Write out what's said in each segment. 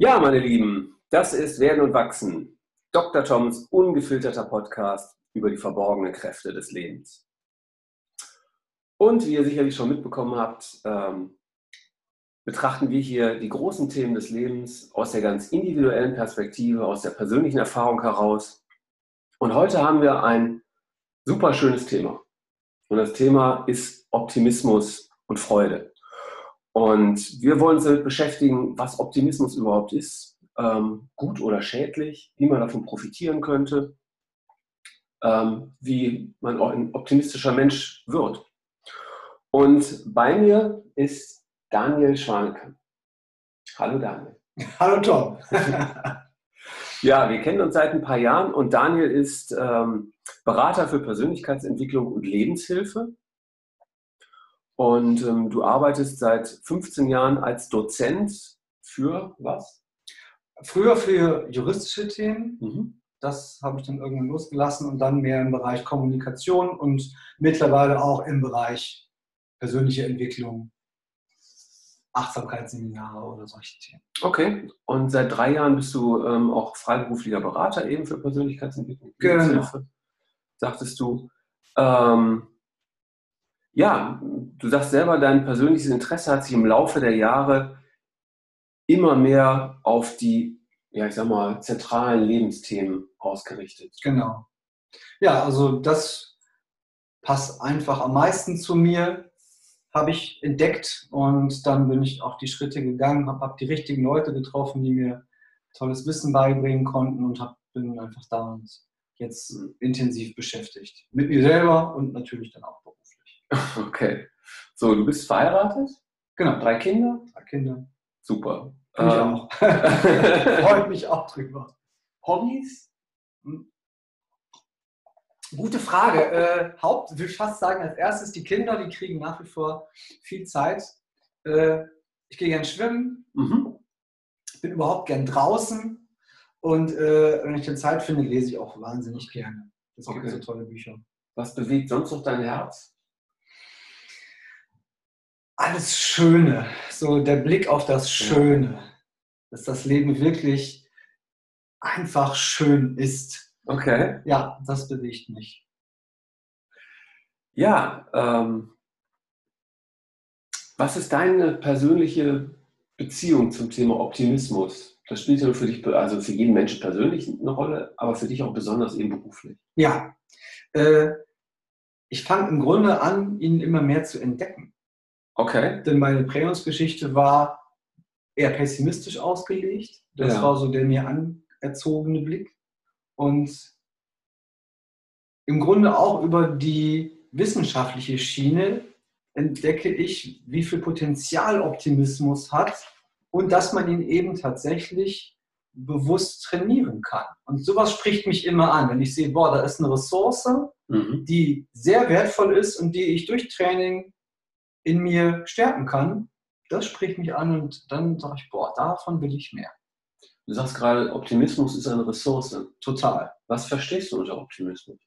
Ja, meine Lieben, das ist Werden und Wachsen. Dr. Toms ungefilterter Podcast über die verborgenen Kräfte des Lebens. Und wie ihr sicherlich schon mitbekommen habt, ähm, betrachten wir hier die großen Themen des Lebens aus der ganz individuellen Perspektive, aus der persönlichen Erfahrung heraus. Und heute haben wir ein super schönes Thema. Und das Thema ist Optimismus und Freude. Und wir wollen uns damit beschäftigen, was Optimismus überhaupt ist, ähm, gut oder schädlich, wie man davon profitieren könnte, ähm, wie man auch ein optimistischer Mensch wird. Und bei mir ist Daniel Schwanke. Hallo Daniel. Hallo Tom. ja, wir kennen uns seit ein paar Jahren und Daniel ist ähm, Berater für Persönlichkeitsentwicklung und Lebenshilfe. Und ähm, du arbeitest seit 15 Jahren als Dozent für was? Früher für juristische Themen. Mhm. Das habe ich dann irgendwann losgelassen und dann mehr im Bereich Kommunikation und mittlerweile auch im Bereich persönliche Entwicklung, Achtsamkeitsseminare oder solche Themen. Okay, und seit drei Jahren bist du ähm, auch freiberuflicher Berater eben für Persönlichkeitsentwicklung. Genau. Sagtest du. Ähm, ja, du sagst selber, dein persönliches Interesse hat sich im Laufe der Jahre immer mehr auf die, ja, ich sag mal, zentralen Lebensthemen ausgerichtet. Genau. Ja, also das passt einfach am meisten zu mir, habe ich entdeckt und dann bin ich auch die Schritte gegangen, habe hab die richtigen Leute getroffen, die mir tolles Wissen beibringen konnten und hab, bin einfach da und jetzt intensiv beschäftigt. Mit mir selber und natürlich dann auch Okay. So, du bist verheiratet? Genau. Drei Kinder? Drei Kinder. Super. Ich ähm. auch. Freut mich auch drüber. Hobbys? Hm. Gute Frage. Äh, Haupt, ich fast sagen, als erstes die Kinder, die kriegen nach wie vor viel Zeit. Äh, ich gehe gern schwimmen, mhm. bin überhaupt gern draußen und äh, wenn ich die Zeit finde, lese ich auch wahnsinnig gerne. Es okay. gibt so tolle Bücher. Was bewegt sonst noch dein Herz? Alles Schöne, so der Blick auf das Schöne, dass das Leben wirklich einfach schön ist. Okay. Ja, das bewegt mich. Ja, ähm, was ist deine persönliche Beziehung zum Thema Optimismus? Das spielt ja für dich, also für jeden Menschen persönlich eine Rolle, aber für dich auch besonders eben beruflich. Ja, äh, ich fange im Grunde an, ihn immer mehr zu entdecken. Okay. Denn meine Prägungsgeschichte war eher pessimistisch ausgelegt. Das ja. war so der mir anerzogene Blick. Und im Grunde auch über die wissenschaftliche Schiene entdecke ich, wie viel Potenzial Optimismus hat und dass man ihn eben tatsächlich bewusst trainieren kann. Und sowas spricht mich immer an, wenn ich sehe, boah, da ist eine Ressource, mhm. die sehr wertvoll ist und die ich durch Training in mir stärken kann, das spricht mich an und dann sage ich, boah, davon will ich mehr. Du sagst gerade, Optimismus ist eine Ressource. Total. Was verstehst du unter Optimismus?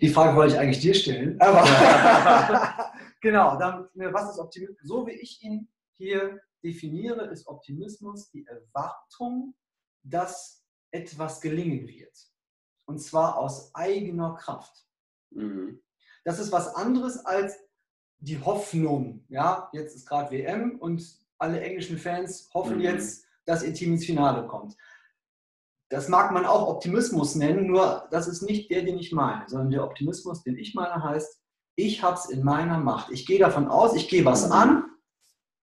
Die Frage wollte ich eigentlich dir stellen. Aber genau, dann, ne, was ist Optimismus? So wie ich ihn hier definiere, ist Optimismus die Erwartung, dass etwas gelingen wird. Und zwar aus eigener Kraft. Mhm. Das ist was anderes als die Hoffnung, ja, jetzt ist gerade WM und alle englischen Fans hoffen mhm. jetzt, dass ihr Team ins Finale kommt. Das mag man auch Optimismus nennen, nur das ist nicht der, den ich meine, sondern der Optimismus, den ich meine, heißt, ich habe es in meiner Macht. Ich gehe davon aus, ich gehe was mhm. an,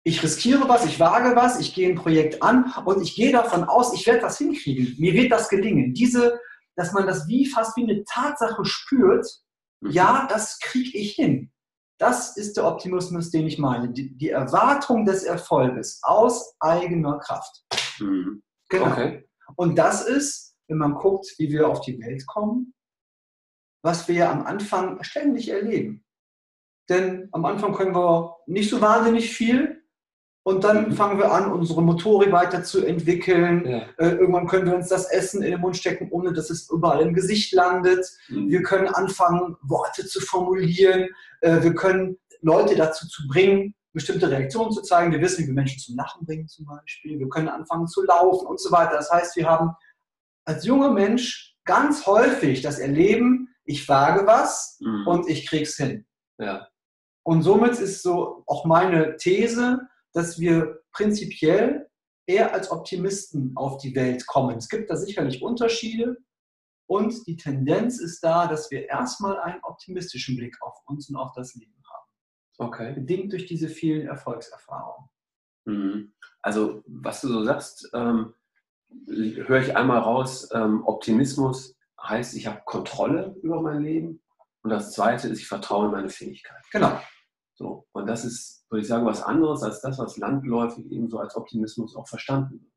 ich riskiere was, ich wage was, ich gehe ein Projekt an und ich gehe davon aus, ich werde das hinkriegen. Mir wird das gelingen. Diese, dass man das wie fast wie eine Tatsache spürt, mhm. ja, das kriege ich hin. Das ist der Optimismus, den ich meine. Die, die Erwartung des Erfolges aus eigener Kraft. Mhm. Genau. Okay. Und das ist, wenn man guckt, wie wir auf die Welt kommen, was wir am Anfang ständig erleben. Denn am Anfang können wir nicht so wahnsinnig viel und dann mhm. fangen wir an, unsere Motorik weiterzuentwickeln. Ja. Äh, irgendwann können wir uns das Essen in den Mund stecken, ohne dass es überall im Gesicht landet. Mhm. Wir können anfangen, Worte zu formulieren. Äh, wir können Leute dazu zu bringen, bestimmte Reaktionen zu zeigen. Wir wissen, wie wir Menschen zum Lachen bringen zum Beispiel. Wir können anfangen zu laufen und so weiter. Das heißt, wir haben als junger Mensch ganz häufig das Erleben, ich wage was mhm. und ich krieg's hin. Ja. Und somit ist so auch meine These, dass wir prinzipiell eher als Optimisten auf die Welt kommen. Es gibt da sicherlich Unterschiede und die Tendenz ist da, dass wir erstmal einen optimistischen Blick auf uns und auf das Leben haben. Okay. Bedingt durch diese vielen Erfolgserfahrungen. Mhm. Also, was du so sagst, ähm, höre ich einmal raus, ähm, Optimismus heißt, ich habe Kontrolle über mein Leben. Und das Zweite ist, ich vertraue in meine Fähigkeit. Genau. So. Und das ist, würde ich sagen, was anderes als das, was landläufig eben so als Optimismus auch verstanden wird.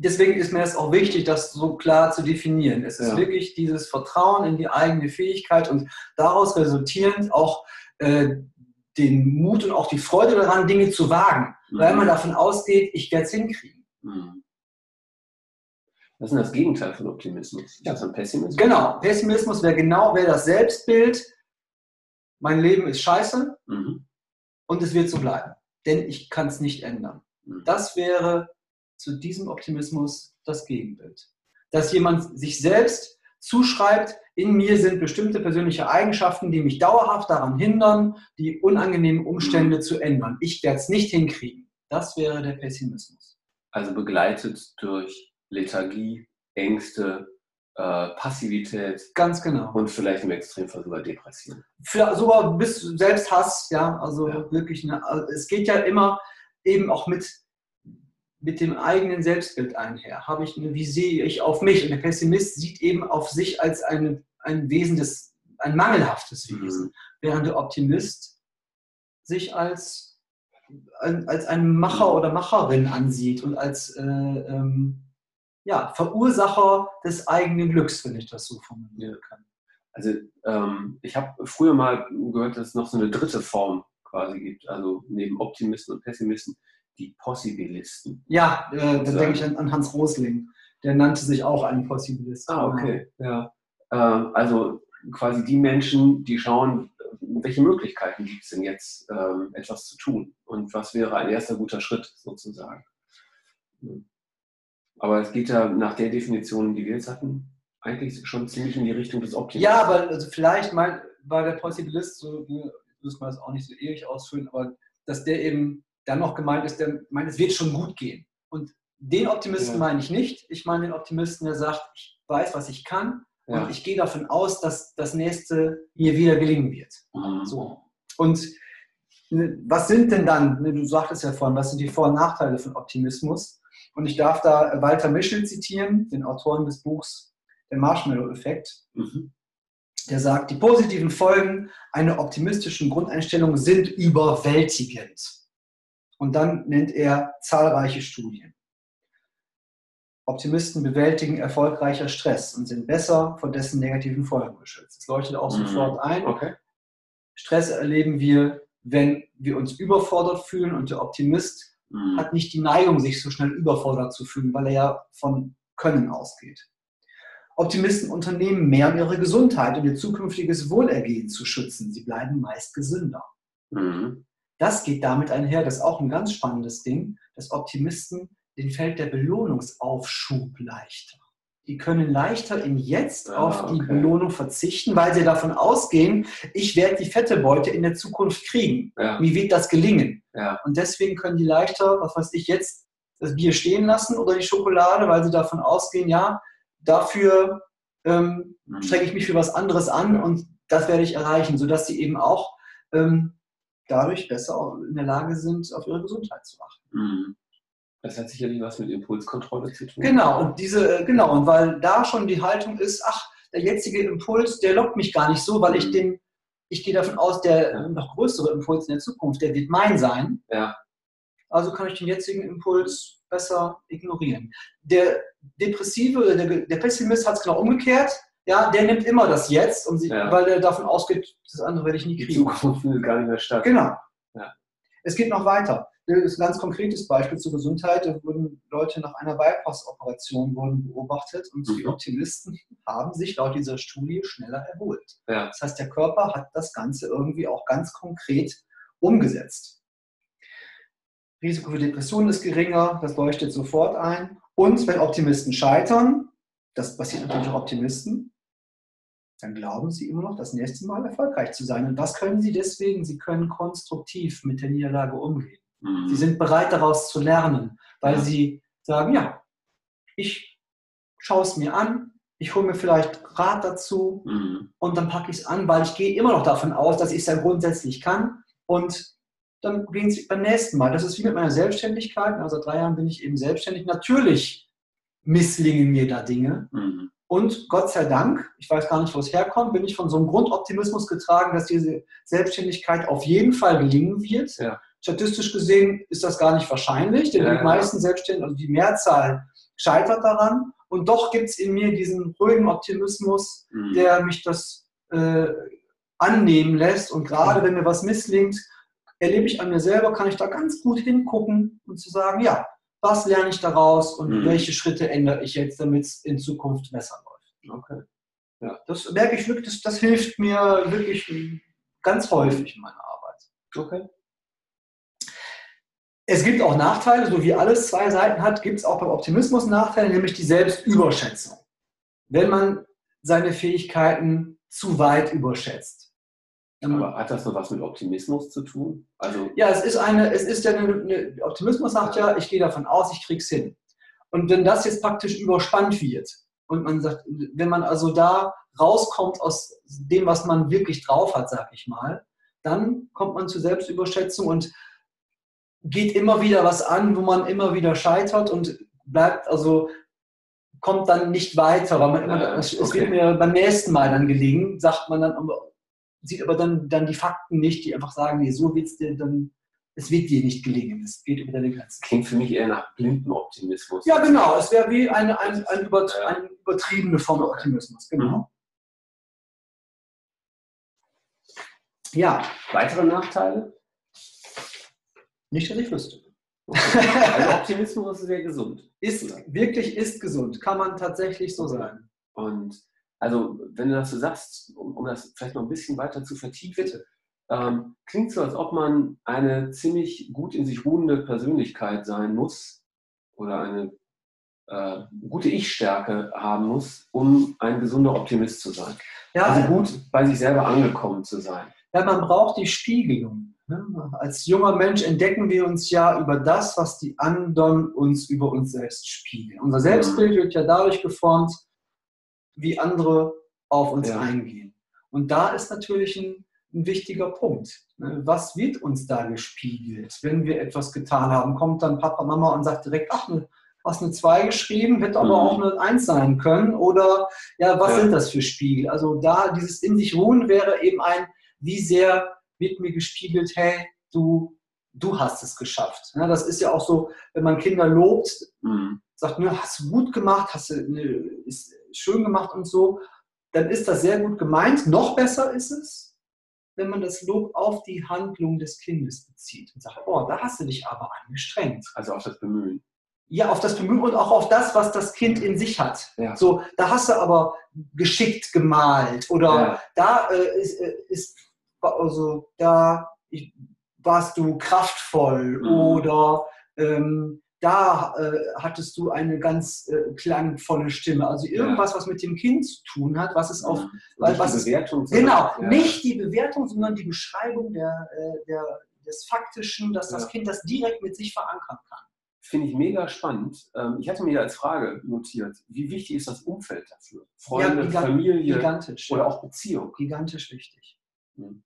Deswegen ist mir es auch wichtig, das so klar zu definieren. Es ist ja. wirklich dieses Vertrauen in die eigene Fähigkeit und daraus resultierend auch äh, den Mut und auch die Freude daran, Dinge zu wagen, mhm. weil man davon ausgeht, ich werde es hinkriegen. Mhm. Was ist das Gegenteil von Optimismus? Ist ja. das ein Pessimismus? Genau, Pessimismus wäre genau wäre das Selbstbild, mein Leben ist scheiße mhm. Und es wird so bleiben, denn ich kann es nicht ändern. Mhm. Das wäre zu diesem Optimismus das Gegenbild. Dass jemand sich selbst zuschreibt, in mir sind bestimmte persönliche Eigenschaften, die mich dauerhaft daran hindern, die unangenehmen Umstände zu ändern. Ich werde es nicht hinkriegen. Das wäre der Pessimismus. Also begleitet durch Lethargie, Ängste, äh, Passivität. Ganz genau. Und vielleicht im Extremfall sogar Depression. Für, sogar bis Selbsthass, ja, also ja. wirklich, eine, also es geht ja immer eben auch mit, mit dem eigenen Selbstbild einher. Habe ich eine, wie sehe ich auf mich? Und der Pessimist sieht eben auf sich als eine, ein Wesen des, ein mangelhaftes Wesen, mhm. während der Optimist sich als, als ein Macher oder Macherin ansieht und als äh, ähm, ja, Verursacher des eigenen Glücks, wenn ich das so formulieren kann. Also ähm, ich habe früher mal gehört, dass es noch so eine dritte Form quasi gibt, also neben Optimisten und Pessimisten, die Possibilisten. Ja, äh, da denke ich an, an, Hans Rosling. Der nannte sich auch einen Possibilist. Ah, okay. Ja. Äh, also quasi die Menschen, die schauen, welche Möglichkeiten gibt es denn jetzt, ähm, etwas zu tun und was wäre ein erster guter Schritt sozusagen. Hm. Aber es geht ja nach der Definition, die wir jetzt hatten, eigentlich schon ziemlich in die Richtung des Optimismus. Ja, aber also vielleicht mein, war der Possibilist, so muss man das auch nicht so ewig ausfüllen, aber dass der eben dann noch gemeint ist, der meint, es wird schon gut gehen. Und den Optimisten ja. meine ich nicht. Ich meine den Optimisten, der sagt, ich weiß, was ich kann ja. und ich gehe davon aus, dass das nächste mir wieder gelingen wird. Mhm. So. Und ne, was sind denn dann, ne, du sagtest ja vorhin, was sind die Vor- und Nachteile von Optimismus? Und ich darf da Walter Mischel zitieren, den Autoren des Buchs Der Marshmallow-Effekt. Mhm. Der sagt, die positiven Folgen einer optimistischen Grundeinstellung sind überwältigend. Und dann nennt er zahlreiche Studien. Optimisten bewältigen erfolgreicher Stress und sind besser vor dessen negativen Folgen geschützt. Das leuchtet auch mhm. sofort ein. Okay. Stress erleben wir, wenn wir uns überfordert fühlen und der Optimist mhm. hat nicht die Neigung, sich so schnell überfordert zu fühlen, weil er ja von Können ausgeht. Optimisten unternehmen mehr, um ihre Gesundheit und ihr zukünftiges Wohlergehen zu schützen. Sie bleiben meist gesünder. Mhm. Das geht damit einher, das ist auch ein ganz spannendes Ding, dass Optimisten den fällt der Belohnungsaufschub leichter die können leichter im Jetzt ah, auf die okay. Belohnung verzichten, weil sie davon ausgehen, ich werde die fette Beute in der Zukunft kriegen. Ja. Wie wird das gelingen? Ja. Und deswegen können die leichter, was weiß ich, jetzt das Bier stehen lassen oder die Schokolade, weil sie davon ausgehen, ja, dafür ähm, mhm. strecke ich mich für was anderes an ja. und das werde ich erreichen, sodass sie eben auch ähm, dadurch besser in der Lage sind, auf ihre Gesundheit zu achten. Mhm. Das hat sicherlich was mit Impulskontrolle zu tun. Genau, und diese, äh, genau, und weil da schon die Haltung ist, ach, der jetzige Impuls, der lockt mich gar nicht so, weil ich mhm. den, ich gehe davon aus, der ja. noch größere Impuls in der Zukunft, der wird mein sein. Ja. Also kann ich den jetzigen Impuls besser ignorieren. Der Depressive, der, der Pessimist hat es genau umgekehrt. Ja, der nimmt immer das Jetzt, um sie, ja. weil er davon ausgeht, das andere werde ich nie kriegen. Die Zukunft findet gar nicht mehr statt. Genau. Ja. Es geht noch weiter. Das ist ein ganz konkretes Beispiel zur Gesundheit. Da wurden Leute nach einer Bypass-Operation beobachtet und mhm. die Optimisten haben sich laut dieser Studie schneller erholt. Ja. Das heißt, der Körper hat das Ganze irgendwie auch ganz konkret umgesetzt. Risiko für Depressionen ist geringer, das leuchtet sofort ein. Und wenn Optimisten scheitern, das passiert natürlich auch Optimisten, dann glauben sie immer noch, das nächste Mal erfolgreich zu sein. Und das können sie deswegen, sie können konstruktiv mit der Niederlage umgehen. Mhm. Sie sind bereit daraus zu lernen, weil ja. sie sagen, ja, ich schaue es mir an, ich hole mir vielleicht Rat dazu mhm. und dann packe ich es an, weil ich gehe immer noch davon aus, dass ich es ja grundsätzlich kann. Und dann gehen sie beim nächsten Mal. Das ist wie mit meiner Selbstständigkeit. Also seit drei Jahren bin ich eben selbstständig. Natürlich misslingen mir da Dinge. Mhm. Und Gott sei Dank, ich weiß gar nicht, wo es herkommt, bin ich von so einem Grundoptimismus getragen, dass diese Selbstständigkeit auf jeden Fall gelingen wird. Ja. Statistisch gesehen ist das gar nicht wahrscheinlich, denn ja, die meisten Selbstständigen, also die Mehrzahl, scheitert daran. Und doch gibt es in mir diesen ruhigen Optimismus, mhm. der mich das äh, annehmen lässt. Und gerade wenn mir was misslingt, erlebe ich an mir selber, kann ich da ganz gut hingucken und zu sagen, ja, was lerne ich daraus und mhm. welche Schritte ändere ich jetzt, damit es in Zukunft besser läuft. Okay. Ja, das merke ich wirklich, das, das hilft mir wirklich ganz häufig in meiner Arbeit. Okay. Es gibt auch Nachteile, so wie alles zwei Seiten hat, gibt es auch beim Optimismus Nachteile, nämlich die Selbstüberschätzung. Wenn man seine Fähigkeiten zu weit überschätzt. Aber hat das noch was mit Optimismus zu tun? Also ja, es ist eine, es ist ja eine, eine Optimismus sagt ja, ich gehe davon aus, ich krieg's hin. Und wenn das jetzt praktisch überspannt wird und man sagt, wenn man also da rauskommt aus dem, was man wirklich drauf hat, sag ich mal, dann kommt man zur Selbstüberschätzung und geht immer wieder was an, wo man immer wieder scheitert und bleibt also kommt dann nicht weiter, weil man immer, äh, es, okay. wird mir beim nächsten Mal dann gelingen, sagt man dann, sieht aber dann, dann die Fakten nicht, die einfach sagen, nee, so wird es dir dann, es wird dir nicht gelingen. Es geht über deine Grenzen. Klingt für mich eher nach blinden Optimismus. Ja, genau. Es wäre wie eine, eine, eine, über, eine, übertriebene Form okay. Optimismus. Genau. Mhm. Ja. Weitere Nachteile? Nicht, dass ich wüsste. also Optimismus ist sehr gesund. Ist, wirklich ist gesund, kann man tatsächlich so sagen. Und also, wenn du das so sagst, um, um das vielleicht noch ein bisschen weiter zu vertiefen, ähm, klingt so, als ob man eine ziemlich gut in sich ruhende Persönlichkeit sein muss oder eine äh, gute Ich-Stärke haben muss, um ein gesunder Optimist zu sein. Ja, also gut bei sich selber angekommen zu sein. Ja, man braucht die Spiegelung. Ne? Als junger Mensch entdecken wir uns ja über das, was die anderen uns über uns selbst spiegeln. Unser Selbstbild wird ja dadurch geformt, wie andere auf uns ja. eingehen. Und da ist natürlich ein, ein wichtiger Punkt. Ne? Was wird uns da gespiegelt? Wenn wir etwas getan haben, kommt dann Papa, Mama und sagt direkt, ach, du hast eine 2 geschrieben, hätte aber mhm. auch eine 1 sein können. Oder ja, was ja. sind das für Spiegel? Also da dieses in sich ruhen wäre eben ein, wie sehr wird mir gespiegelt, hey, du, du hast es geschafft. Ja, das ist ja auch so, wenn man Kinder lobt, mhm. sagt, ne, hast du gut gemacht, hast du, ne, ist, schön gemacht und so, dann ist das sehr gut gemeint. Noch besser ist es, wenn man das Lob auf die Handlung des Kindes bezieht und sagt, oh, da hast du dich aber angestrengt. Also auf das Bemühen. Ja, auf das Bemühen und auch auf das, was das Kind in sich hat. Ja. So, da hast du aber geschickt gemalt oder ja. da äh, ist, äh, ist, also da warst du kraftvoll mhm. oder ähm, da äh, hattest du eine ganz äh, klangvolle Stimme. Also irgendwas, ja. was mit dem Kind zu tun hat, was es auf. Ja. Weil, was die Bewertung. Ist, genau, ja. nicht die Bewertung, sondern die Beschreibung der, äh, der, des Faktischen, dass das Kind das direkt mit sich verankern kann. Finde ich mega spannend. Ähm, ich hatte mir als Frage notiert, wie wichtig ist das Umfeld dafür? Freunde, gigant Familie gigantisch, oder auch Beziehung? Gigantisch wichtig. Hm.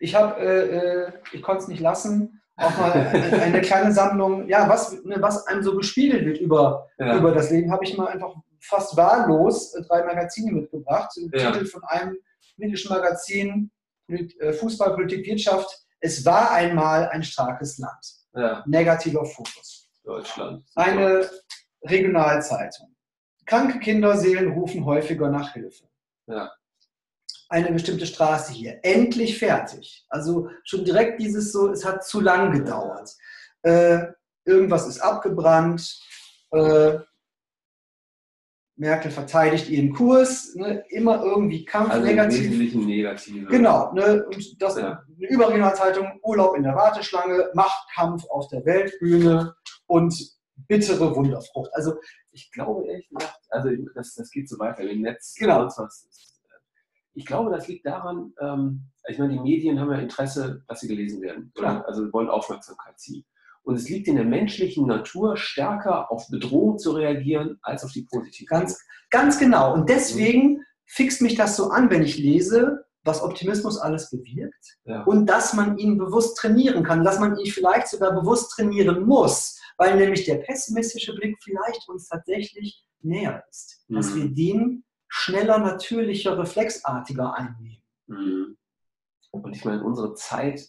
Ich habe, äh, äh, ich konnte es nicht lassen, auch mal eine kleine Sammlung, ja, was, ne, was einem so gespiegelt wird über, ja. über das Leben, habe ich mal einfach fast wahllos äh, drei Magazine mitgebracht. Ja. Titel von einem politischen Magazin, äh, Fußball, Politik, Wirtschaft. Es war einmal ein starkes Land. Ja. Negativer Fokus. Deutschland. Super. Eine Regionalzeitung. Kranke Kinderseelen rufen häufiger nach Hilfe. Ja eine bestimmte Straße hier. Endlich fertig. Also schon direkt dieses so, es hat zu lang gedauert. Äh, irgendwas ist abgebrannt. Äh, Merkel verteidigt ihren Kurs, ne, immer irgendwie Kampf, Also im negativ. Wesentlichen negative. Genau, ne, und das Ja. eine Überregionalzeitung, Urlaub in der Warteschlange, Machtkampf auf der Weltbühne und bittere Wunderfrucht. Also Ich glaube ehrlich gesagt, also das, das geht so weiter im Netz. Genau. was. Ich glaube, das liegt daran, ähm, ich meine, die Medien haben ja Interesse, dass sie gelesen werden. Oder? Also wollen Aufmerksamkeit ziehen. Und es liegt in der menschlichen Natur, stärker auf Bedrohung zu reagieren, als auf die positive. Ganz, ganz genau. Und deswegen fixt mich das so an, wenn ich lese, was Optimismus alles bewirkt Ja. und dass man ihn bewusst trainieren kann, dass man ihn vielleicht sogar bewusst trainieren muss, weil nämlich der pessimistische Blick vielleicht uns tatsächlich näher ist, dass Mhm. wir den schneller, natürlicher, reflexartiger einnehmen. Mhm. Und ich meine, unsere Zeit,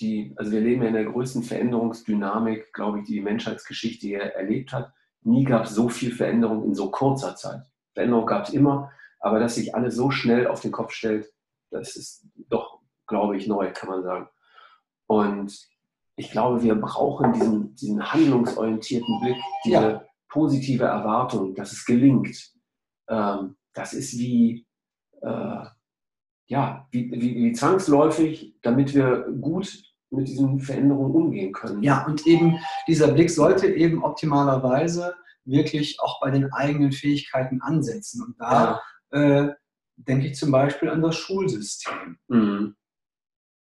die, also wir leben ja in der größten Veränderungsdynamik, glaube ich, die die Menschheitsgeschichte je erlebt hat. Nie gab es so viel Veränderung in so kurzer Zeit. Veränderung gab es immer, aber dass sich alles so schnell auf den Kopf stellt, das ist doch, glaube ich, neu, kann man sagen. Und ich glaube, wir brauchen diesen, diesen handlungsorientierten Blick, diese Ja. positive Erwartung, dass es gelingt. Ähm, das ist wie, äh, ja, wie, wie, wie zwangsläufig, damit wir gut mit diesen Veränderungen umgehen können. Ja, und eben dieser Blick sollte eben optimalerweise wirklich auch bei den eigenen Fähigkeiten ansetzen. Und da äh, denke ich zum Beispiel an das Schulsystem. Mhm.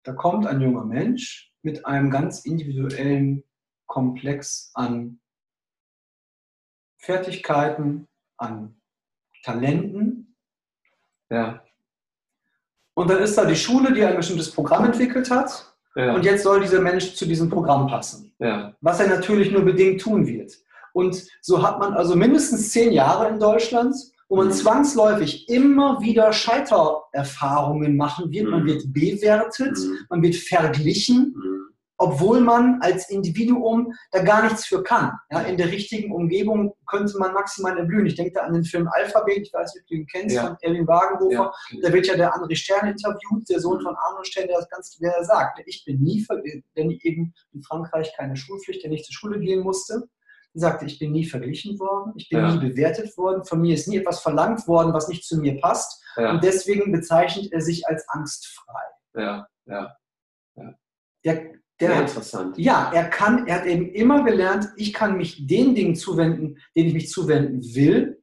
Da kommt ein junger Mensch mit einem ganz individuellen Komplex an Fertigkeiten, an Talenten. Ja. Und dann ist da die Schule, die ein bestimmtes Programm entwickelt hat. Ja. Und jetzt soll dieser Mensch zu diesem Programm passen. ja. was er natürlich nur bedingt tun wird. Und so hat man also mindestens zehn Jahre in Deutschland, wo man Mhm. zwangsläufig immer wieder Scheitererfahrungen machen wird. Man Mhm. wird bewertet, Mhm. man wird verglichen, Mhm. Obwohl man als Individuum da gar nichts für kann. Ja, in der richtigen Umgebung könnte man maximal erblühen. Ich denke da an den Film Alphabet, ich weiß nicht, ob du ihn kennst, Ja. von Erwin Wagenhofer. Ja. Da wird ja der André Stern interviewt, der Sohn von Arno Stern, der das ganz der sagt, ich bin nie, denn eben in Frankreich keine Schulpflicht, der nicht zur Schule gehen musste. Sagte, ich bin nie verglichen worden, ich bin Ja. nie bewertet worden, von mir ist nie etwas verlangt worden, was nicht zu mir passt. Ja. Und deswegen bezeichnet er sich als angstfrei. ja. ja. Der, Sehr der, interessant. ja, er kann, er hat eben immer gelernt, ich kann mich den Dingen zuwenden, denen ich mich zuwenden will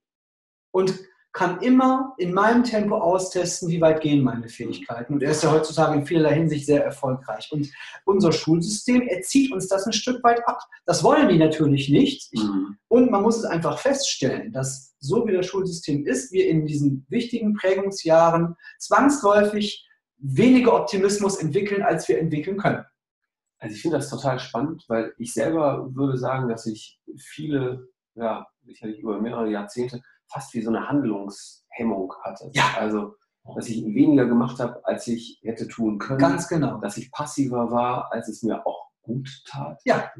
und kann immer in meinem Tempo austesten, wie weit gehen meine Fähigkeiten. Und er ist ja heutzutage in vielerlei Hinsicht sehr erfolgreich. Und unser Schulsystem erzieht uns das ein Stück weit ab. Das wollen die natürlich nicht. Ich, Mhm. und man muss es einfach feststellen, dass so wie das Schulsystem ist, wir in diesen wichtigen Prägungsjahren zwangsläufig weniger Optimismus entwickeln, als wir entwickeln können. Also ich finde das total spannend, weil ich selber würde sagen, dass ich viele, ja, sicherlich über mehrere Jahrzehnte fast wie so eine Handlungshemmung hatte. Ja. Also, dass ich weniger gemacht habe, als ich hätte tun können. Ganz genau. Dass ich passiver war, als es mir auch gut tat. Ja.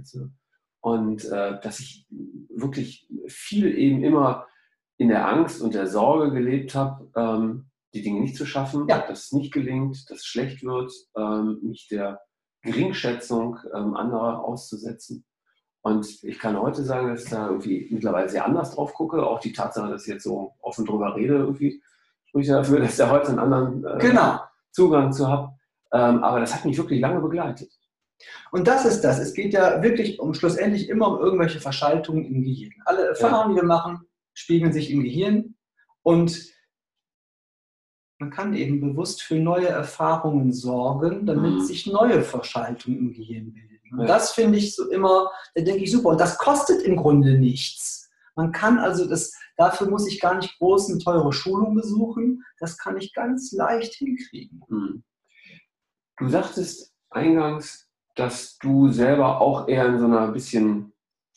Und äh, dass ich wirklich viel eben immer in der Angst und der Sorge gelebt habe, ähm, die Dinge nicht zu schaffen, Ja. dass es nicht gelingt, dass es schlecht wird, ähm, mich der Geringschätzung ähm, anderer auszusetzen. Und ich kann heute sagen, dass ich da irgendwie mittlerweile sehr anders drauf gucke. Auch die Tatsache, dass ich jetzt so offen drüber rede, irgendwie spricht ja dafür, dass ich da heute einen anderen äh, Genau. Zugang zu habe. Ähm, aber das hat mich wirklich lange begleitet. Und das ist das. Es geht ja wirklich um schlussendlich immer um irgendwelche Verschaltungen im Gehirn. Alle Erfahrungen, die wir machen, spiegeln sich im Gehirn. Und man kann eben bewusst für neue Erfahrungen sorgen, damit Mhm. sich neue Verschaltungen im Gehirn bilden. Und Ja. das finde ich so immer, da denke ich super. Und das kostet im Grunde nichts. Man kann also das, dafür muss ich gar nicht groß eine teure Schulung besuchen. Das kann ich ganz leicht hinkriegen. Mhm. Du sagtest eingangs, dass du selber auch eher in so einer bisschen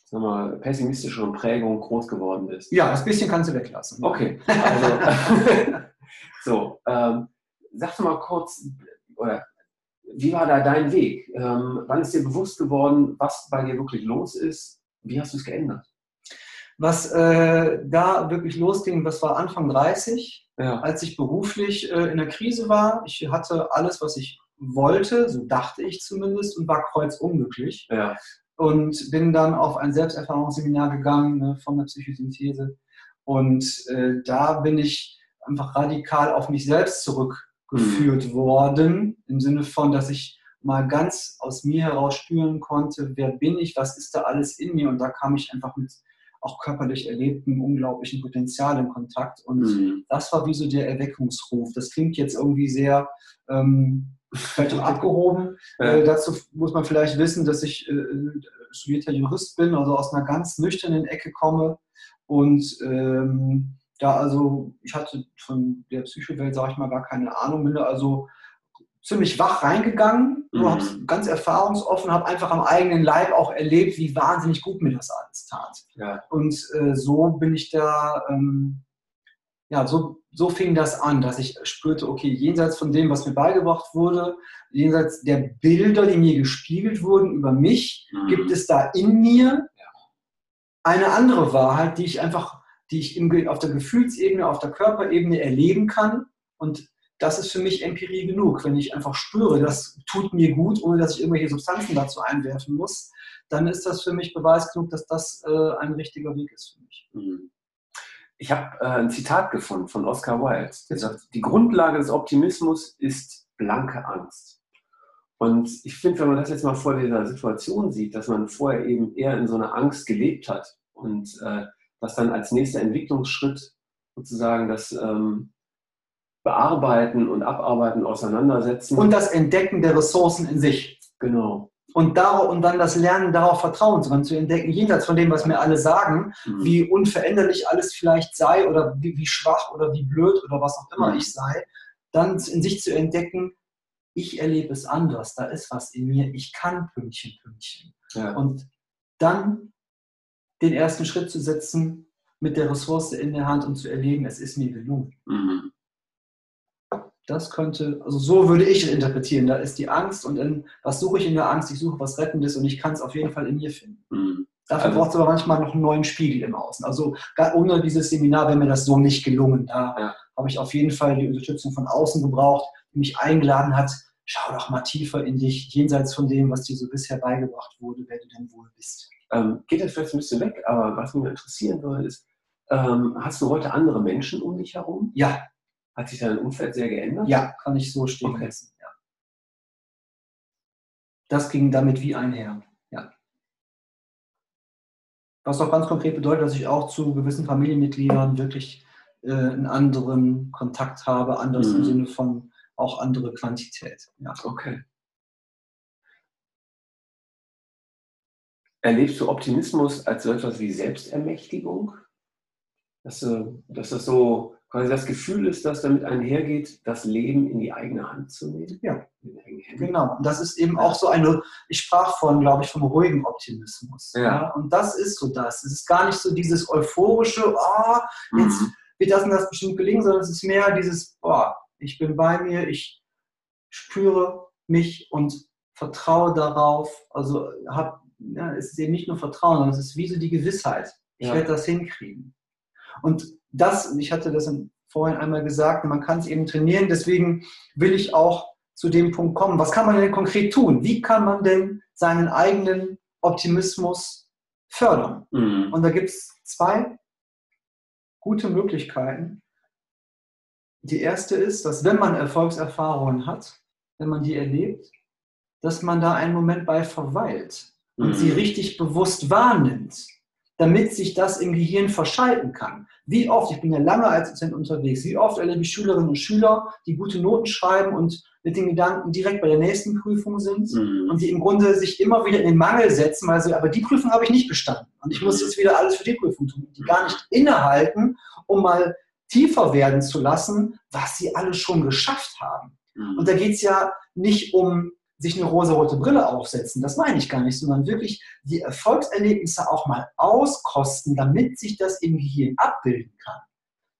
sag mal, pessimistischeren Prägung groß geworden bist. Ja, das bisschen kannst du weglassen. Okay, also so, ähm, sag doch mal kurz, oder wie war da dein Weg? Ähm, wann ist dir bewusst geworden, was bei dir wirklich los ist? Wie hast du es geändert? Was äh, da wirklich losging, das war Anfang 30, Ja, als ich beruflich äh, in der Krise war. Ich hatte alles, was ich wollte, so dachte ich zumindest, und war kreuzunglücklich. ja, Und bin dann auf ein Selbsterfahrungsseminar gegangen ne, von der Psychosynthese Und äh, da bin ich einfach radikal auf mich selbst zurückgeführt mhm. worden, im Sinne von, dass ich mal ganz aus mir heraus spüren konnte, wer bin ich, was ist da alles in mir. Und da kam ich einfach mit auch körperlich erlebtem unglaublichen Potenzial in Kontakt. Und mhm. das war wie so der Erweckungsruf. Das klingt jetzt irgendwie sehr ähm, vielleicht auch abgehoben. Ja. Äh, dazu muss man vielleicht wissen, dass ich äh, studierter Jurist bin, also aus einer ganz nüchternen Ecke komme und ähm, da also, ich hatte von der Psychowelt, sage ich mal, gar keine Ahnung, bin da also ziemlich wach reingegangen, mhm. ganz erfahrungsoffen, habe einfach am eigenen Leib auch erlebt, wie wahnsinnig gut mir das alles tat. Ja. Und äh, so bin ich da, ähm, ja, so, so fing das an, dass ich spürte, okay, jenseits von dem, was mir beigebracht wurde, jenseits der Bilder, die mir gespiegelt wurden über mich, mhm. gibt es da in mir eine andere Wahrheit, die ich einfach, die ich im, auf der Gefühlsebene, auf der Körperebene erleben kann und das ist für mich Empirie genug. Wenn ich einfach spüre, das tut mir gut, ohne dass ich irgendwelche Substanzen dazu einwerfen muss, dann ist das für mich Beweis genug, dass das äh, ein richtiger Weg ist für mich. Mhm. Ich habe äh, ein Zitat gefunden von Oscar Wilde, der sagt, die Grundlage des Optimismus ist blanke Angst. Und ich finde, wenn man das jetzt mal vor dieser Situation sieht, dass man vorher eben eher in so einer Angst gelebt hat und äh, das dann als nächster Entwicklungsschritt sozusagen das ähm, Bearbeiten und Abarbeiten auseinandersetzen. Und das Entdecken der Ressourcen in sich. Genau. Und, darauf, und dann das Lernen, darauf vertrauen zu können, zu entdecken, jenseits von dem, was mir alle sagen, mhm. wie unveränderlich alles vielleicht sei oder wie, wie, schwach oder wie blöd oder was auch immer mhm. ich sei, dann in sich zu entdecken, ich erlebe es anders, da ist was in mir, ich kann Pünktchen, Pünktchen. Ja. Und dann den ersten Schritt zu setzen mit der Ressource in der Hand und zu erleben, es ist mir gelungen. Mhm das könnte, also so würde ich es interpretieren. Da ist die Angst und in, was suche ich in der Angst? Ich suche was Rettendes und ich kann es auf jeden Fall in mir finden. Mhm. Dafür also, braucht es aber manchmal noch einen neuen Spiegel im Außen. Also ohne dieses Seminar wäre mir das so nicht gelungen. Da ja. habe ich auf jeden Fall die Unterstützung von außen gebraucht, die mich eingeladen hat, schau doch mal tiefer in dich, jenseits von dem, was dir so bisher beigebracht wurde, wer du denn wohl bist. Ähm, geht jetzt vielleicht ein bisschen weg, aber was mich interessieren würde, ist, ähm, hast du heute andere Menschen um dich herum? Ja, hat sich dein Umfeld sehr geändert? Ja, kann ich so stehen okay. lassen. Ja. Das ging damit wie einher. Ja. Was auch ganz konkret bedeutet, dass ich auch zu gewissen Familienmitgliedern wirklich äh, einen anderen Kontakt habe, anders mhm. im Sinne von auch andere Quantität. Ja. Okay. Erlebst du Optimismus als so etwas wie Selbstermächtigung? Dass, dass das so quasi das Gefühl ist, dass damit einhergeht, das Leben in die eigene Hand zu nehmen. Ja, genau. Und das ist eben auch so eine, ich sprach von, glaube ich, vom ruhigen Optimismus. Ja. ja. Und das ist so das. Es ist gar nicht so dieses euphorische, oh, jetzt mhm. wird das und das bestimmt gelingen, sondern es ist mehr dieses, oh, ich bin bei mir, ich spüre mich und vertraue darauf. Also hab, ja, es ist eben nicht nur Vertrauen, sondern es ist wie so die Gewissheit. Ich ja. werde das hinkriegen. Und das, ich hatte das vorhin einmal gesagt, man kann es eben trainieren, deswegen will ich auch zu dem Punkt kommen. Was kann man denn konkret tun? Wie kann man denn seinen eigenen Optimismus fördern? Mhm. Und da gibt es zwei gute Möglichkeiten. Die erste ist, dass wenn man Erfolgserfahrungen hat, wenn man die erlebt, dass man da einen Moment bei verweilt und mhm. sie richtig bewusst wahrnimmt damit sich das im Gehirn verschalten kann. Wie oft, ich bin ja lange als Dozent unterwegs, wie oft erlebe ich Schülerinnen und Schüler, die gute Noten schreiben und mit den Gedanken direkt bei der nächsten Prüfung sind mhm. und die im Grunde sich immer wieder in den Mangel setzen, weil sie, aber die Prüfung habe ich nicht bestanden und ich muss jetzt wieder alles für die Prüfung tun, die gar nicht innehalten, um mal tiefer werden zu lassen, was sie alle schon geschafft haben. Mhm. Und da geht es ja nicht um sich eine rosa-rote Brille aufsetzen. Das meine ich gar nicht, sondern wirklich die Erfolgserlebnisse auch mal auskosten, damit sich das im Gehirn abbilden kann.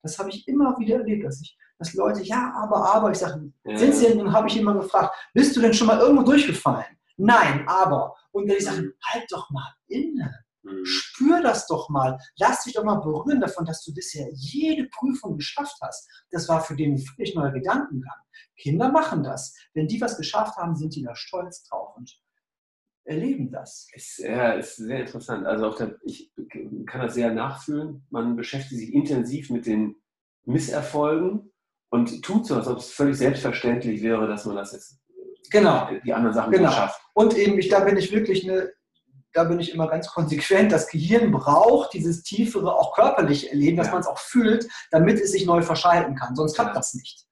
Das habe ich immer wieder erlebt, dass ich, dass Leute, ja, aber, aber, ich sage, ja. sind Sie denn, dann habe ich immer gefragt, bist du denn schon mal irgendwo durchgefallen? Nein, aber. Und dann ich sage, halt doch mal inne. Mhm. Spür das doch mal. Lass dich doch mal berühren davon, dass du bisher jede Prüfung geschafft hast. Das war für den völlig neuer Gedankengang. Kinder machen das. Wenn die was geschafft haben, sind die da stolz drauf und erleben das. Ist, ja, ist sehr interessant. Also der, ich kann das sehr nachfühlen. Man beschäftigt sich intensiv mit den Misserfolgen und tut so, als ob es völlig selbstverständlich wäre, dass man das jetzt genau. die anderen Sachen genau. schafft. Und eben, ich, da bin ich wirklich eine, da bin ich immer ganz konsequent. Das Gehirn braucht dieses tiefere, auch körperliche Erleben, dass Ja. man es auch fühlt, damit es sich neu verschalten kann. Sonst klappt das nicht.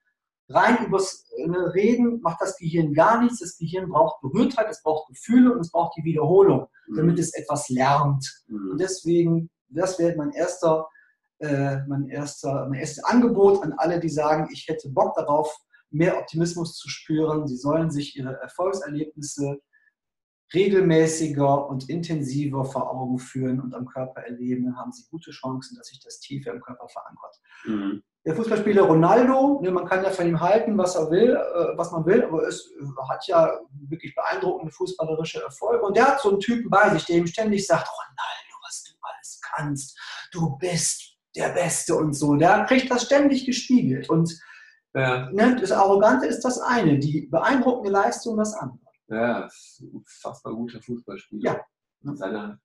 Rein übers äh, Reden macht das Gehirn gar nichts. Das Gehirn braucht Berührtheit, es braucht Gefühle und es braucht die Wiederholung, damit es etwas lernt. Mhm. Und deswegen, das wäre mein erster, äh, mein erster, mein erstes Angebot an alle, die sagen, ich hätte Bock darauf, mehr Optimismus zu spüren. Sie sollen sich ihre Erfolgserlebnisse regelmäßiger und intensiver vor Augen führen und am Körper erleben. Dann haben sie gute Chancen, dass sich das tiefer im Körper verankert. Mhm. Der Fußballspieler Ronaldo, ne, man kann ja von ihm halten, was er will, äh, was man will, aber es äh, hat ja wirklich beeindruckende fußballerische Erfolge. Und der hat so einen Typen bei sich, der ihm ständig sagt, Ronaldo, was du alles kannst, du bist der Beste und so. Der kriegt das ständig gespiegelt. Und Ja, ne, das Arrogante ist das eine, die beeindruckende Leistung das andere. Ja, ist ein unfassbar guter Fußballspieler. Ja. Mit seiner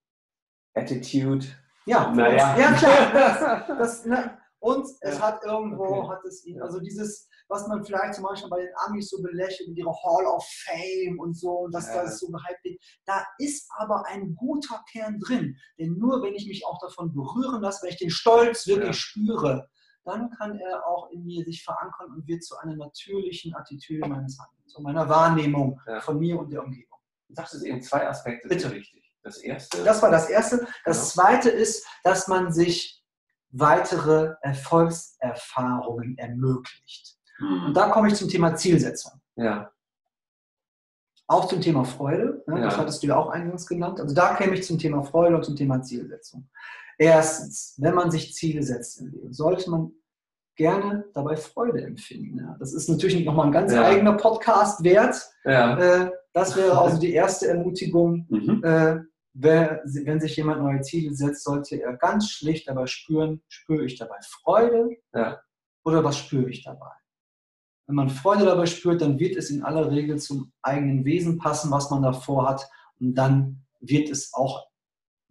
Attitude. Ja, Naja. ja klar. Das, das, ne? Und es Ja. hat irgendwo, Okay. hat es ihn, also dieses, was man vielleicht zum Beispiel bei den Amis so belächelt, mit ihrer Hall of Fame und so, und dass Ja. das so gehypt wird, da ist aber ein guter Kern drin. Denn nur wenn ich mich auch davon berühren lasse, wenn ich den Stolz wirklich Ja. spüre, dann kann er auch in mir sich verankern und wird zu einer natürlichen Attitüde meines Handelns und meiner Wahrnehmung Ja. von mir und der Umgebung. Du sagtest eben zwei Aspekte, Bitte. sind wichtig. Das erste, Das war das Erste. Das Ja. Zweite ist, dass man sich weitere Erfolgserfahrungen ermöglicht. Mhm. Und da komme ich zum Thema Zielsetzung. ja, Auch zum Thema Freude. Ne? Das Ja. hattest du ja auch eingangs genannt. Also da käme ich zum Thema Freude und zum Thema Zielsetzung. Erstens, wenn man sich Ziele setzt im Leben, sollte man gerne dabei Freude empfinden. Ja? Das ist natürlich nochmal ein ganz Ja. eigener Podcast wert. ja. Äh, das wäre also die erste Ermutigung, Mhm. äh, wer, wenn sich jemand neue Ziele setzt, sollte er ganz schlicht dabei spüren, spüre ich dabei Freude oder was spüre ich dabei? Wenn man Freude dabei spürt, dann wird es in aller Regel zum eigenen Wesen passen, was man davor hat. Und dann wird es auch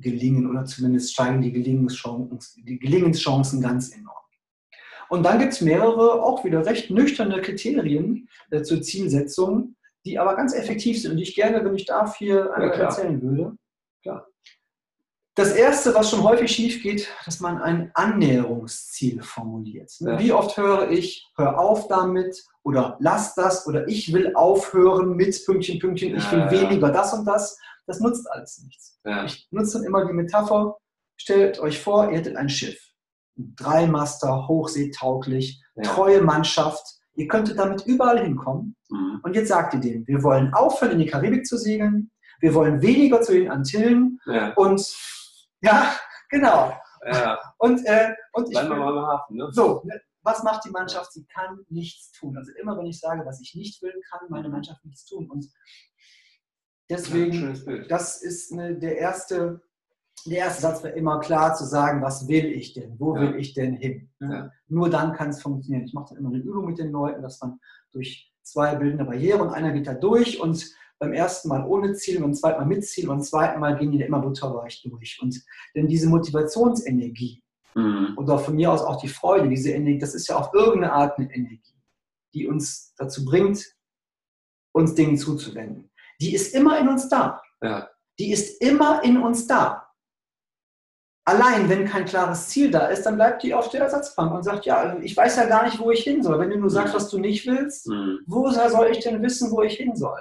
gelingen oder zumindest steigen die Gelingenschancen, die Gelingenschancen ganz enorm. Und dann gibt es mehrere, auch wieder recht nüchterne Kriterien äh, zur Zielsetzung, die aber ganz effektiv sind und die ich gerne, wenn ich darf, hier einmal klar. erzählen würde. Klar. Das erste, was schon häufig schief geht, dass man ein Annäherungsziel formuliert. Ja. Wie oft höre ich, hör auf damit oder lass das oder ich will aufhören mit Pünktchen, Pünktchen, ich will Ja, ja. weniger das und das. Das nutzt alles nichts. ja. Ich nutze dann immer die Metapher, stellt euch vor, ihr hättet ein Schiff. Drei Master, hochseetauglich, Ja. treue Mannschaft. Ihr könntet damit überall hinkommen. Mhm. Und jetzt sagt ihr denen, wir wollen aufhören, in die Karibik zu segeln. Wir wollen weniger zu den Antillen. ja. Und ja, genau. ja. Und, äh, und ich Bleiben wir mal im Hafen, ne? so, ne, was macht die Mannschaft? Sie kann nichts tun. Also immer, wenn ich sage, was ich nicht will, kann meine Mannschaft nichts tun. Und deswegen Bild. das ist ne, der, erste, der erste Satz wäre immer klar zu sagen, was will ich denn? Wo Ja. will ich denn hin? Ja. Nur dann kann es funktionieren. Ich mache dann immer eine Übung mit den Leuten, dass man durch zwei bildende Barriere und einer geht da durch und beim ersten Mal ohne Ziel, beim zweiten Mal mit Ziel und beim zweiten Mal gehen die da immer butterweich durch. Und denn diese Motivationsenergie Mhm. oder von mir aus auch die Freude, diese Energie, das ist ja auf irgendeine Art eine Energie, die uns dazu bringt, uns Dingen zuzuwenden. Die ist immer in uns da. Ja. Die ist immer in uns da. Allein, wenn kein klares Ziel da ist, dann bleibt die auf der Ersatzbank und sagt, ja, ich weiß ja gar nicht, wo ich hin soll. Wenn du nur sagst, was du nicht willst, Mhm. wo soll ich denn wissen, wo ich hin soll?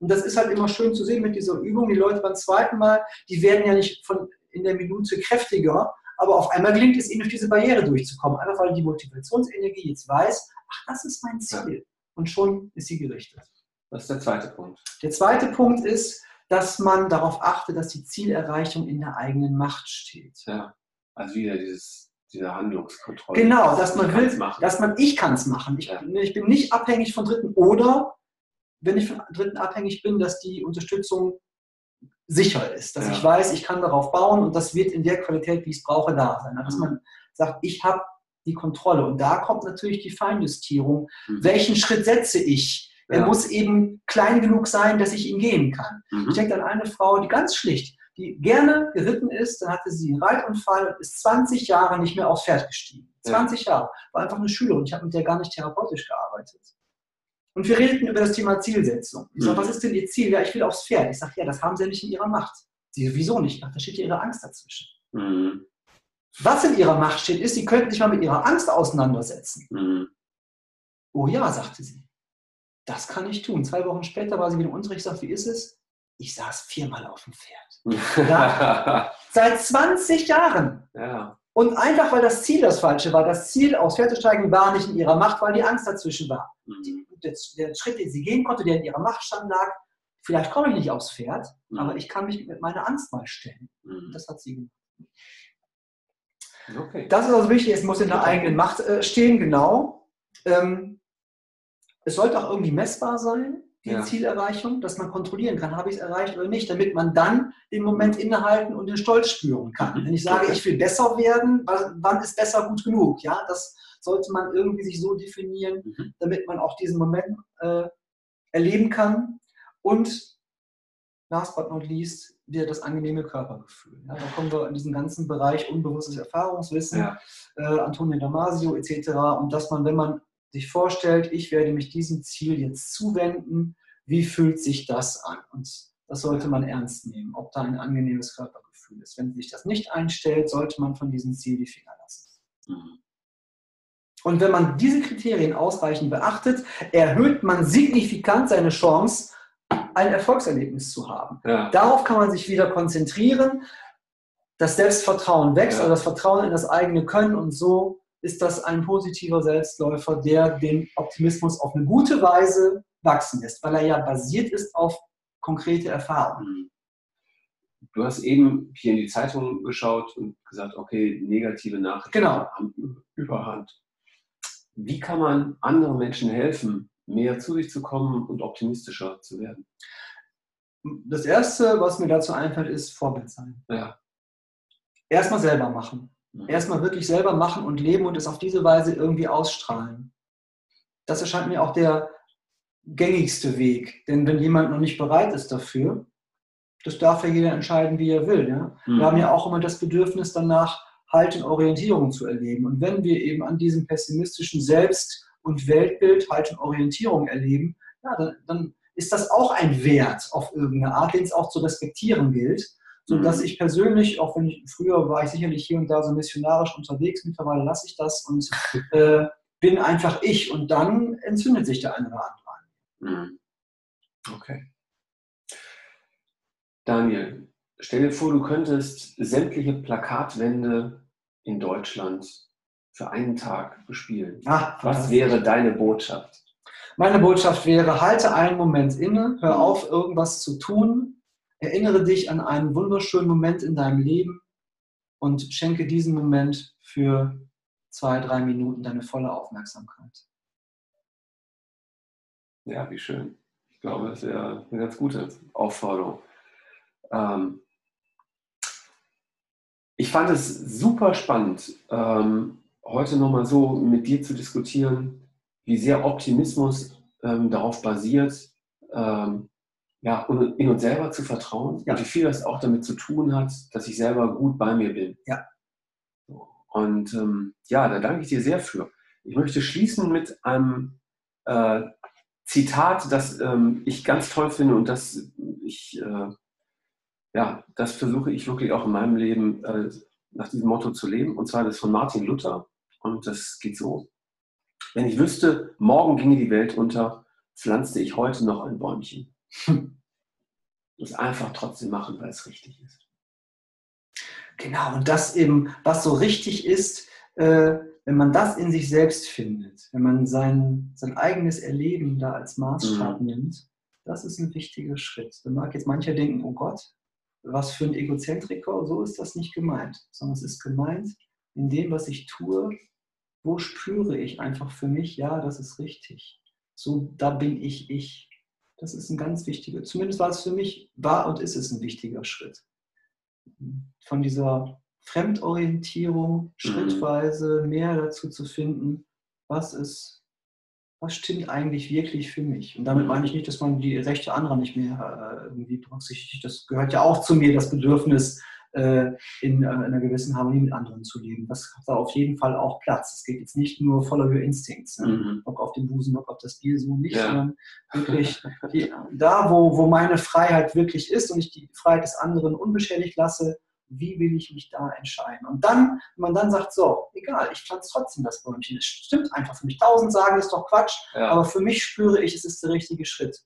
Und das ist halt immer schön zu sehen mit dieser Übung. Die Leute beim zweiten Mal, die werden ja nicht von in der Minute kräftiger, aber auf einmal gelingt es ihnen, durch diese Barriere durchzukommen. Einfach weil die Motivationsenergie jetzt weiß, ach, das ist mein Ziel. Und schon ist sie gerichtet. Das ist der zweite Punkt. Der zweite Punkt ist, dass man darauf achtet, dass die Zielerreichung in der eigenen Macht steht. Ja. Also wieder dieses, diese Handlungskontrolle. Genau, dass man will, dass man, ich kann es machen. Ich, Ja. ich bin nicht abhängig von Dritten oder, wenn ich von Dritten abhängig bin, dass die Unterstützung sicher ist. Dass Ja. ich weiß, ich kann darauf bauen und das wird in der Qualität, wie ich es brauche, da sein. Dass Mhm. man sagt, ich habe die Kontrolle. Und da kommt natürlich die Feinjustierung. Mhm. Welchen Schritt setze ich? Er Ja. muss eben klein genug sein, dass ich ihn gehen kann. Mhm. Ich denke an eine Frau, die ganz schlicht, die gerne geritten ist, dann hatte sie einen Reitunfall und ist 20 Jahre nicht mehr aufs Pferd gestiegen. 20 ja. Jahre. War einfach eine Schülerin. Ich habe mit der gar nicht therapeutisch gearbeitet. Und wir redeten über das Thema Zielsetzung. Ich sage, mhm. was ist denn Ihr Ziel? Ja, ich will aufs Pferd. Ich sage, ja, das haben Sie ja nicht in Ihrer Macht. Sie, wieso nicht? Ach, da steht Ihre Angst dazwischen. Mhm. Was in Ihrer Macht steht, ist, Sie könnten sich mal mit Ihrer Angst auseinandersetzen. Mhm. Oh ja, sagte sie. Das kann ich tun. Zwei Wochen später war sie wieder im Unterricht. Ich sagte, wie ist es? Ich saß viermal auf dem Pferd. Ja. Seit 20 Jahren. Ja. Und einfach, weil das Ziel das Falsche war. Das Ziel, aufs Pferd zu steigen, war nicht in ihrer Macht, weil die Angst dazwischen war. Mhm. Der, der, Schritt, den sie gehen konnte, der in ihrer Macht stand, lag, vielleicht komme ich nicht aufs Pferd, mhm. aber ich kann mich mit meiner Angst mal stellen. Mhm. Das hat sie gemacht. Okay. Das ist also wichtig, es muss in der eigenen Macht äh, stehen, genau. Ähm, es sollte auch irgendwie messbar sein, die ja. Zielerreichung, dass man kontrollieren kann, habe ich es erreicht oder nicht, damit man dann den Moment innehalten und den Stolz spüren kann. Mhm. Wenn ich sage, ich will besser werden, wann ist besser gut genug? Ja, das sollte man irgendwie sich so definieren, mhm. damit man auch diesen Moment äh, erleben kann. Und last but not least, wieder das angenehme Körpergefühl. Ja, da kommen wir in diesen ganzen Bereich unbewusstes Erfahrungswissen, ja. äh, Antonio Damasio etc. Und dass man, wenn man sich vorstellt, ich werde mich diesem Ziel jetzt zuwenden, wie fühlt sich das an? Und das sollte man ernst nehmen, ob da ein angenehmes Körpergefühl ist. Wenn sich das nicht einstellt, sollte man von diesem Ziel die Finger lassen. Mhm. Und wenn man diese Kriterien ausreichend beachtet, erhöht man signifikant seine Chance, ein Erfolgserlebnis zu haben. Ja. Darauf kann man sich wieder konzentrieren. Das Selbstvertrauen wächst, ja. also das Vertrauen in das eigene Können und so ist das ein positiver Selbstläufer, der den Optimismus auf eine gute Weise wachsen lässt, weil er ja basiert ist auf konkrete Erfahrungen. Du hast eben hier in die Zeitung geschaut und gesagt, okay, negative Nachrichten genau. haben Überhand. Wie kann man anderen Menschen helfen, mehr zu sich zu kommen und optimistischer zu werden? Das Erste, was mir dazu einfällt, ist Vorbild sein. Ja. Erstmal selber machen. Mhm. Erstmal wirklich selber machen und leben und es auf diese Weise irgendwie ausstrahlen. Das erscheint mir auch der gängigste Weg. Denn wenn jemand noch nicht bereit ist dafür, das darf ja jeder entscheiden, wie er will. Ja? Mhm. Wir haben ja auch immer das Bedürfnis danach, Halt und Orientierung zu erleben. Und wenn wir eben an diesem pessimistischen Selbst- und Weltbild Halt und Orientierung erleben, ja, dann, dann ist das auch ein Wert auf irgendeine Art, den es auch zu respektieren gilt so dass mhm. ich persönlich, auch wenn ich früher war ich sicherlich hier und da so missionarisch unterwegs, mittlerweile lasse ich das und äh, bin einfach ich und dann entzündet sich der eine oder andere an. Mhm. Okay. Daniel, stell dir vor, du könntest sämtliche Plakatwände in Deutschland für einen Tag bespielen. Ach, Was wäre deine Botschaft? Meine Botschaft wäre, halte einen Moment inne, hör mhm. auf, irgendwas zu tun, Erinnere dich an einen wunderschönen Moment in deinem Leben und schenke diesem Moment für zwei, drei Minuten deine volle Aufmerksamkeit. Ja, wie schön. Ich glaube, das wäre eine ganz gute Aufforderung. Ähm ich fand es super spannend, ähm, heute nochmal so mit dir zu diskutieren, wie sehr Optimismus ähm, darauf basiert, ähm, ja, in uns selber zu vertrauen ja. und wie viel das auch damit zu tun hat, dass ich selber gut bei mir bin. Ja. Und ähm, ja, da danke ich dir sehr für. Ich möchte schließen mit einem äh, Zitat, das ähm, ich ganz toll finde und das ich, äh, ja, das versuche ich wirklich auch in meinem Leben äh, nach diesem Motto zu leben. Und zwar das von Martin Luther. Und das geht so. Wenn ich wüsste, morgen ginge die Welt unter, pflanzte ich heute noch ein Bäumchen. Das einfach trotzdem machen, weil es richtig ist. Genau, und das eben, was so richtig ist, äh, wenn man das in sich selbst findet, wenn man sein, sein eigenes Erleben da als Maßstab mhm. nimmt, das ist ein wichtiger Schritt. Da mag jetzt mancher denken, oh Gott, was für ein Egozentriker, so ist das nicht gemeint, sondern es ist gemeint, in dem, was ich tue, wo spüre ich einfach für mich, ja, das ist richtig. So, da bin ich ich. Das ist ein ganz wichtiger, zumindest war es für mich, war und ist es ein wichtiger Schritt. Von dieser Fremdorientierung schrittweise mehr dazu zu finden, was ist, was stimmt eigentlich wirklich für mich? Und damit meine ich nicht, dass man die Rechte anderer nicht mehr äh, irgendwie berücksichtigt. Das gehört ja auch zu mir, das Bedürfnis, in, äh, in, einer gewissen Harmonie mit anderen zu leben. Das hat da auf jeden Fall auch Platz. Es geht jetzt nicht nur follow your instincts, ne? mhm. Bock auf den Busen, Bock auf das Bier, so nicht, ja. sondern wirklich die, da, wo, wo meine Freiheit wirklich ist und ich die Freiheit des anderen unbeschädigt lasse, wie will ich mich da entscheiden? Und dann, wenn man dann sagt, so, egal, ich pflanze trotzdem das Bäumchen. Es stimmt einfach für mich. Tausend sagen, ist doch Quatsch, ja. aber für mich spüre ich, es ist der richtige Schritt.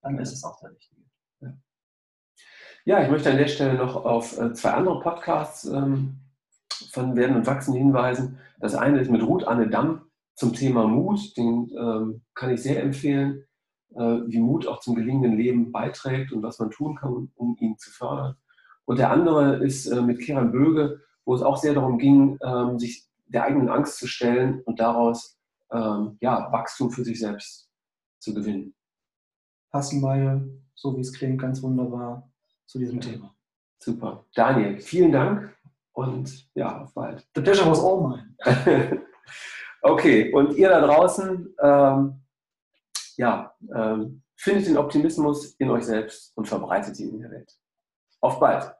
Dann ist es auch der richtige. Ja, ich möchte an der Stelle noch auf äh, zwei andere Podcasts ähm, von Werden und Wachsen hinweisen. Das eine ist mit Ruth Anne Damm zum Thema Mut. Den ähm, kann ich sehr empfehlen, äh, wie Mut auch zum gelingenden Leben beiträgt und was man tun kann, um ihn zu fördern. Und der andere ist äh, mit Kiran Böge, wo es auch sehr darum ging, ähm, sich der eigenen Angst zu stellen und daraus ähm, ja, Wachstum für sich selbst zu gewinnen. Passen beide, so wie es klingt, ganz wunderbar zu diesem Thema. Super. Daniel, vielen Dank und ja, auf bald. The pleasure was all mine. okay, und ihr da draußen, ähm, ja, ähm, findet den Optimismus in euch selbst und verbreitet ihn in der Welt. Auf bald!